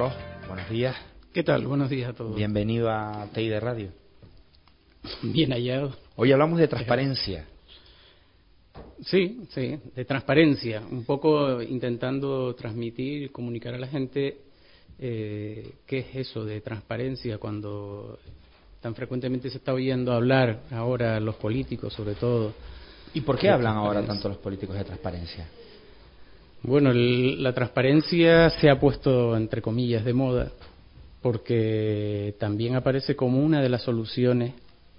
Carlos, buenos días. ¿Qué tal? Buenos días a todos. Bienvenido a TI de Radio. Bien hallado. Hoy hablamos de transparencia. Sí, sí, de transparencia. Un poco intentando transmitir y comunicar a la gente eh, qué es eso de transparencia cuando tan frecuentemente se está oyendo hablar ahora los políticos, sobre todo. ¿Y por qué hablan ahora tanto los políticos de transparencia? Bueno, la transparencia se ha puesto, entre comillas, de moda, porque también aparece como una de las soluciones,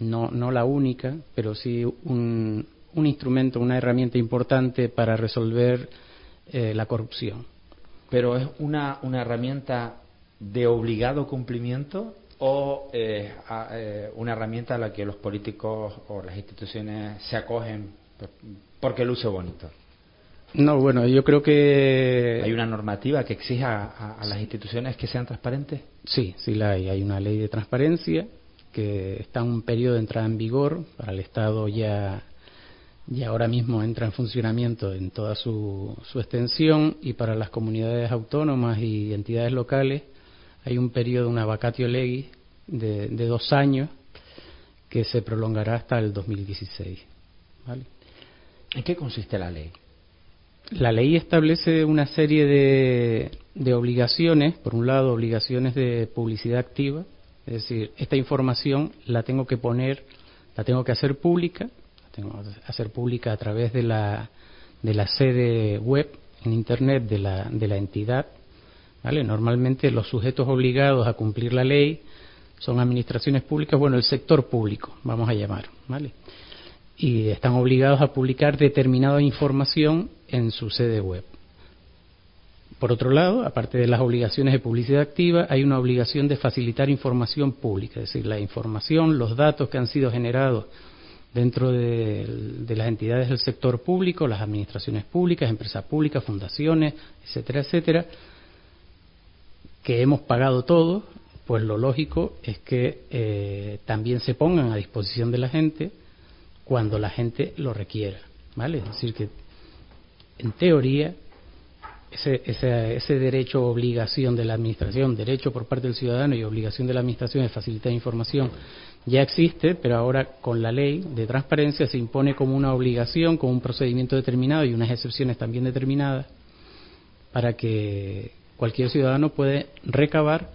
no, no la única, pero sí un, un instrumento, una herramienta importante para resolver eh, la corrupción. ¿Pero es una, una herramienta de obligado cumplimiento o eh, eh, una herramienta a la que los políticos o las instituciones se acogen porque luce bonito? No, bueno, yo creo que... ¿Hay una normativa que exija a, las instituciones que sean transparentes? Sí, sí la hay. Hay una ley de transparencia que está en un periodo de entrada en vigor. Para el Estado ya, ya ahora mismo entra en funcionamiento en toda su, su extensión y para las comunidades autónomas y entidades locales hay un periodo, una vacatio legis de, de dos años que se prolongará hasta el 2016. ¿vale? ¿En qué consiste la ley? La ley establece una serie de, obligaciones, por un lado obligaciones de publicidad activa, es decir, esta información la tengo que poner, la tengo que hacer pública, la tengo que hacer pública a través de la, de la sede web en Internet de la, de la entidad. ¿vale? Normalmente los sujetos obligados a cumplir la ley son administraciones públicas, bueno, el sector público, vamos a llamar. ¿vale? Y están obligados a publicar determinada información en su sede web. Por otro lado, aparte de las obligaciones de publicidad activa, hay una obligación de facilitar información pública, es decir, la información, los datos que han sido generados dentro de, las entidades del sector público, las administraciones públicas, empresas públicas, fundaciones, etcétera, etcétera, que hemos pagado todos, pues lo lógico es que eh, también se pongan a disposición de la gente cuando la gente lo requiera, ¿vale? Es decir, que en teoría ese, ese, ese derecho obligación de la administración, derecho por parte del ciudadano y obligación de la administración de facilitar información ya existe, pero ahora con la ley de transparencia se impone como una obligación, con un procedimiento determinado y unas excepciones también determinadas para que cualquier ciudadano puede recabar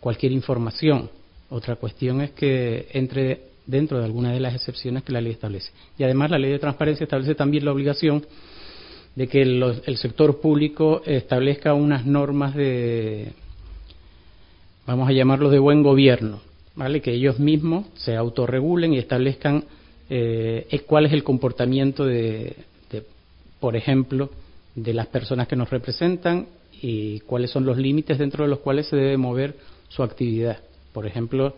cualquier información. Otra cuestión es que entre dentro de algunas de las excepciones que la ley establece. Y además la ley de transparencia establece también la obligación de que el, sector público establezca unas normas de, vamos a llamarlo de buen gobierno, ¿vale? Que ellos mismos se autorregulen y establezcan eh, cuál es el comportamiento de, por ejemplo, de las personas que nos representan y cuáles son los límites dentro de los cuales se debe mover su actividad. Por ejemplo,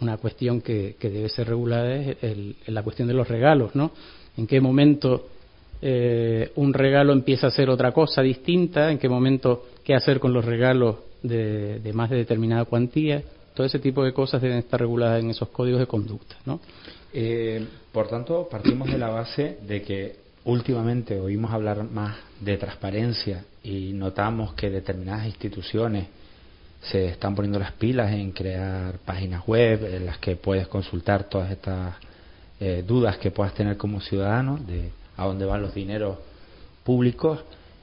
una cuestión que, debe ser regulada es la cuestión de los regalos, ¿no? ¿En qué momento eh, un regalo empieza a ser otra cosa distinta? ¿En qué momento qué hacer con los regalos de, más de determinada cuantía? Todo ese tipo de cosas deben estar reguladas en esos códigos de conducta, ¿no? Eh, por tanto, partimos de la base de que últimamente oímos hablar más de transparencia y notamos que determinadas instituciones se están poniendo las pilas en crear páginas web en las que puedes consultar todas estas eh, dudas que puedas tener como ciudadano de a dónde van los dineros públicos.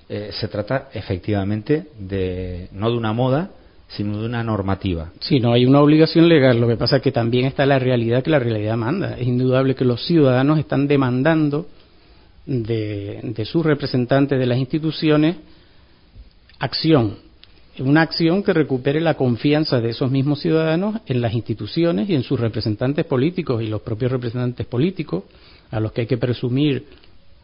Eh, se trata efectivamente de no de una moda, sino de una normativa. Sí, no hay una obligación legal. Lo que pasa es que también está la realidad que la realidad manda. Es indudable que los ciudadanos están demandando de, de sus representantes de las instituciones acción una acción que recupere la confianza de esos mismos ciudadanos en las instituciones y en sus representantes políticos y los propios representantes políticos, a los que hay que presumir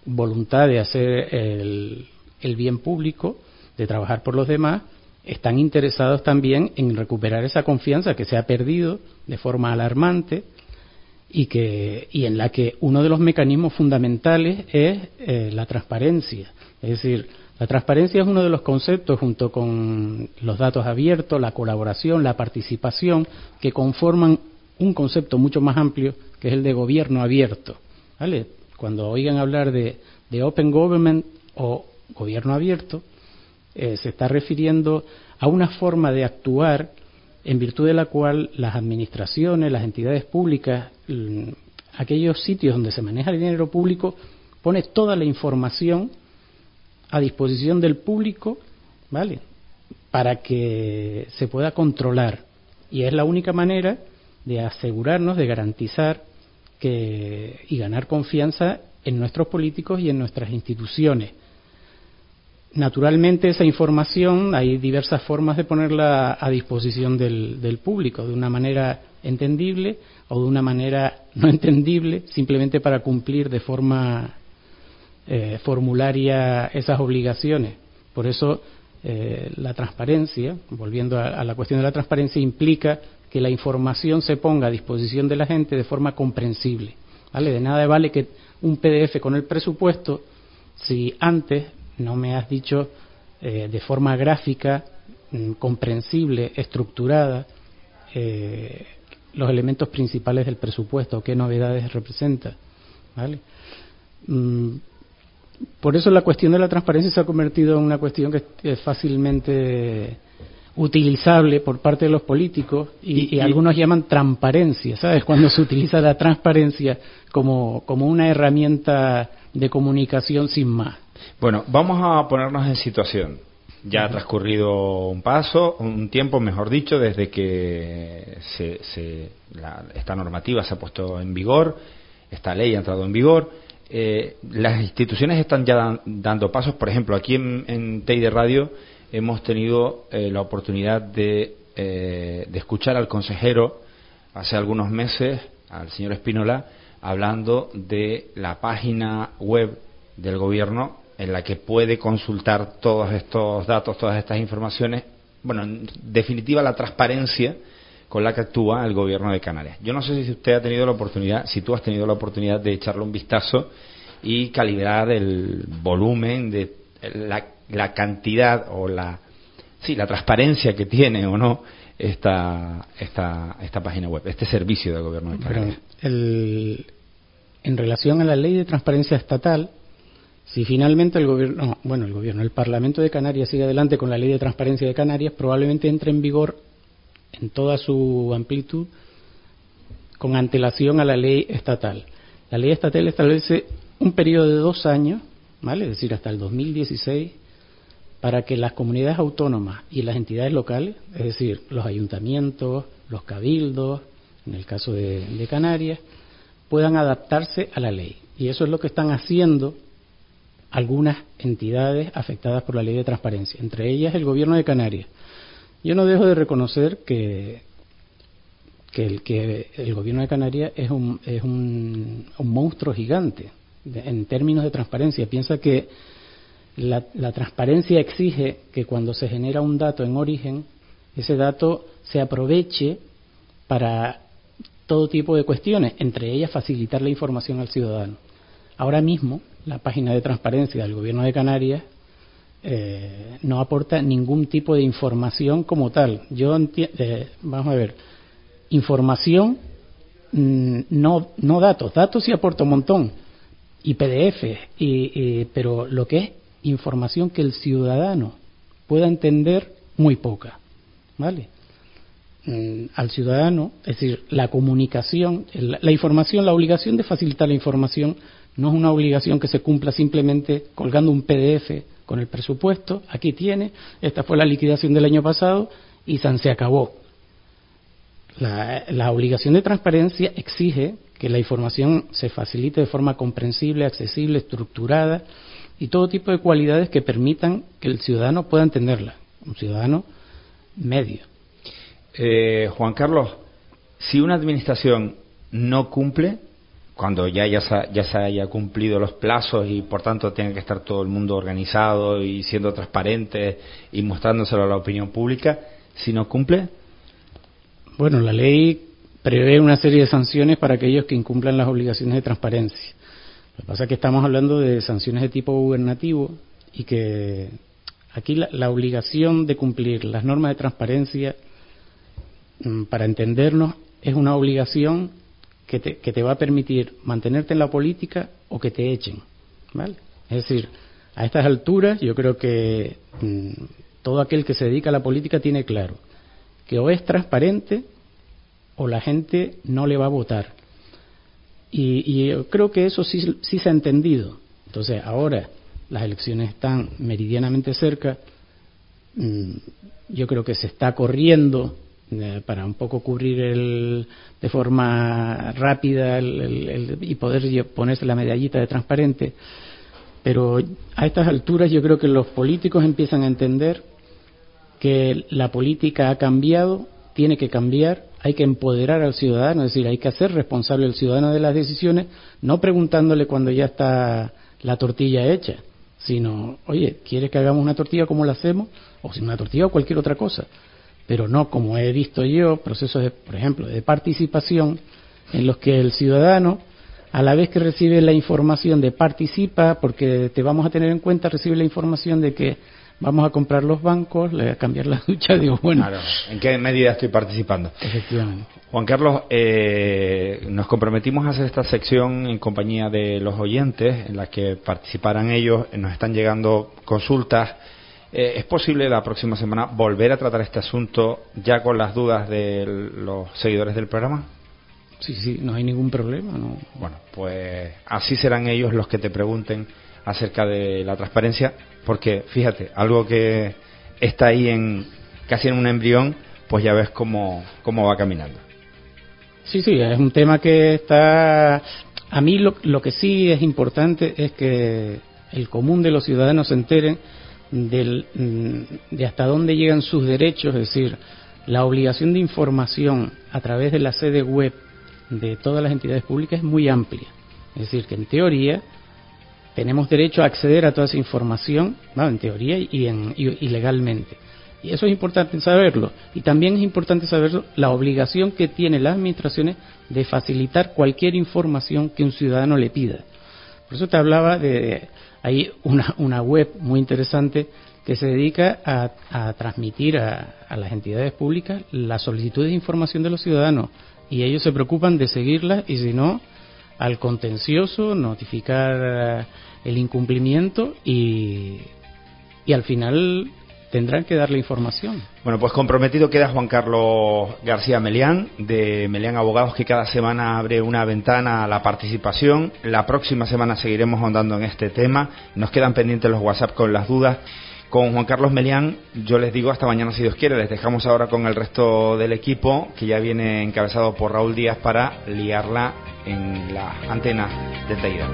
voluntad de hacer el, bien público, de trabajar por los demás, están interesados también en recuperar esa confianza que se ha perdido de forma alarmante y, que, y en la que uno de los mecanismos fundamentales es eh, la transparencia. Es decir, la transparencia es uno de los conceptos, junto con los datos abiertos, la colaboración, la participación, que conforman un concepto mucho más amplio, que es el de gobierno abierto. ¿vale? Cuando oigan hablar de, Open Government o gobierno abierto, eh, se está refiriendo a una forma de actuar en virtud de la cual las administraciones, las entidades públicas, aquellos sitios donde se maneja el dinero público, pone toda la información a disposición del público, ¿vale? Para que se pueda controlar. Y es la única manera de asegurarnos, de garantizar que, y ganar confianza en nuestros políticos y en nuestras instituciones. Naturalmente esa información hay diversas formas de ponerla a disposición del, público, de una manera entendible o de una manera no entendible, simplemente para cumplir de forma eh, formularia esas obligaciones. Por eso eh, la transparencia, volviendo a, la cuestión de la transparencia, implica que la información se ponga a disposición de la gente de forma comprensible. ¿vale? De nada vale que un PDF con el presupuesto si antes no me has dicho eh, de forma gráfica, mm, comprensible, estructurada, eh, los elementos principales del presupuesto, qué novedades representa. ¿vale? Mm, por eso la cuestión de la transparencia se ha convertido en una cuestión que es fácilmente utilizable por parte de los políticos y, algunos llaman transparencia, ¿sabes? Cuando se utiliza la transparencia como, como una herramienta de comunicación sin más. Bueno, vamos a ponernos en situación. Ya ha transcurrido un paso, un tiempo, mejor dicho, desde que se, esta normativa se ha puesto en vigor, esta ley ha entrado en vigor. Eh, las instituciones están ya dando pasos. Por ejemplo, aquí en, en de Radio hemos tenido eh, la oportunidad de, eh, de escuchar al consejero hace algunos meses, al señor Espínola, hablando de la página web del gobierno en la que puede consultar todos estos datos, todas estas informaciones, bueno, en definitiva la transparencia con la que actúa el gobierno de Canarias. Yo no sé si usted ha tenido la oportunidad, si tú has tenido la oportunidad de echarle un vistazo y calibrar el volumen de la, cantidad o la sí, la transparencia que tiene o no esta, esta, esta página web, este servicio del gobierno de Canarias. en relación a la ley de transparencia estatal, si finalmente el gobierno, bueno, el gobierno, el Parlamento de Canarias sigue adelante con la ley de transparencia de Canarias, probablemente entre en vigor en toda su amplitud con antelación a la ley estatal. La ley estatal establece un periodo de dos años, ¿vale? Es decir, hasta el 2016, para que las comunidades autónomas y las entidades locales, es decir, los ayuntamientos, los cabildos, en el caso de, de Canarias, puedan adaptarse a la ley. Y eso es lo que están haciendo algunas entidades afectadas por la ley de transparencia, entre ellas el gobierno de Canarias. Yo no dejo de reconocer que, el, gobierno de Canarias es un, es un, monstruo gigante en términos de transparencia. Piensa que la transparencia exige que cuando se genera un dato en origen, ese dato se aproveche para todo tipo de cuestiones, entre ellas facilitar la información al ciudadano. Ahora mismo, la página de transparencia del Gobierno de Canarias eh, no aporta ningún tipo de información como tal. Yo eh, vamos a ver, información, mm, no, no datos, datos sí aporta un montón, y PDF, y, pero lo que es información que el ciudadano pueda entender, muy poca, ¿vale? Mm, al ciudadano, es decir, la comunicación, la información, la obligación de facilitar la información no es una obligación que se cumpla simplemente colgando un PDF con el presupuesto. Aquí tiene, esta fue la liquidación del año pasado y se acabó. La, obligación de transparencia exige que la información se facilite de forma comprensible, accesible, estructurada y todo tipo de cualidades que permitan que el ciudadano pueda entenderla, un ciudadano medio. Eh, Juan Carlos, si una administración no cumple, cuando ya, ya, se, ya se haya cumplido los plazos y por tanto tenga que estar todo el mundo organizado y siendo transparente y mostrándoselo a la opinión pública, si no cumple? Bueno, la ley prevé una serie de sanciones para aquellos que incumplan las obligaciones de transparencia. Lo que pasa es que estamos hablando de sanciones de tipo gubernativo y que aquí la, la obligación de cumplir las normas de transparencia, mm, para entendernos, es una obligación que te, que te va a permitir mantenerte en la política o que te echen. ¿vale? Es decir, a estas alturas yo creo que mm, todo aquel que se dedica a la política tiene claro que o es transparente o la gente no le va a votar. Y, yo creo que eso sí, sí se ha entendido. Entonces, ahora las elecciones están meridianamente cerca, mm, yo creo que se está corriendo eh, para un poco cubrir el, de forma rápida y poder ponerse la medallita de transparente. Pero a estas alturas yo creo que los políticos empiezan a entender que la política ha cambiado, tiene que cambiar, hay que empoderar al ciudadano, es decir, hay que hacer responsable al ciudadano de las decisiones, no preguntándole cuando ya está la tortilla hecha, sino, oye, ¿quieres que hagamos una tortilla como la hacemos? O sin una tortilla o cualquier otra cosa pero no como he visto yo, procesos, de, por ejemplo, de participación en los que el ciudadano, a la vez que recibe la información de participa, porque te vamos a tener en cuenta, recibe la información de que vamos a comprar los bancos, le voy a cambiar la ducha, digo, bueno. Claro, ¿en qué medida estoy participando? Efectivamente. Juan Carlos, eh, nos comprometimos a hacer esta sección en compañía de los oyentes, en la que participarán ellos, nos están llegando consultas eh, ¿Es posible la próxima semana volver a tratar este asunto ya con las dudas de los seguidores del programa? Sí, sí, no hay ningún problema. No. Bueno, pues así serán ellos los que te pregunten acerca de la transparencia, porque fíjate, algo que está ahí en casi en un embrión, pues ya ves cómo, cómo va caminando. Sí, sí, es un tema que está... A mí lo, lo que sí es importante es que el común de los ciudadanos se enteren del, mm, de hasta dónde llegan sus derechos, es decir, la obligación de información a través de la sede web de todas las entidades públicas es muy amplia. Es decir, que en teoría tenemos derecho a acceder a toda esa información, en teoría y, en, y, legalmente. Y eso es importante saberlo. Y también es importante saber la obligación que tienen las administraciones de facilitar cualquier información que un ciudadano le pida. Por eso te hablaba de hay una, una web muy interesante que se dedica a, transmitir a, las entidades públicas las solicitudes de información de los ciudadanos. Y ellos se preocupan de seguirlas y si no, al contencioso, notificar el incumplimiento y, y al final tendrán que darle información. Bueno, pues comprometido queda Juan Carlos García Melián, de Melián Abogados, que cada semana abre una ventana a la participación. La próxima semana seguiremos ahondando en este tema. Nos quedan pendientes los WhatsApp con las dudas. Con Juan Carlos Melián, yo les digo hasta mañana si Dios quiere. Les dejamos ahora con el resto del equipo, que ya viene encabezado por Raúl Díaz para liarla en la antena de Teira.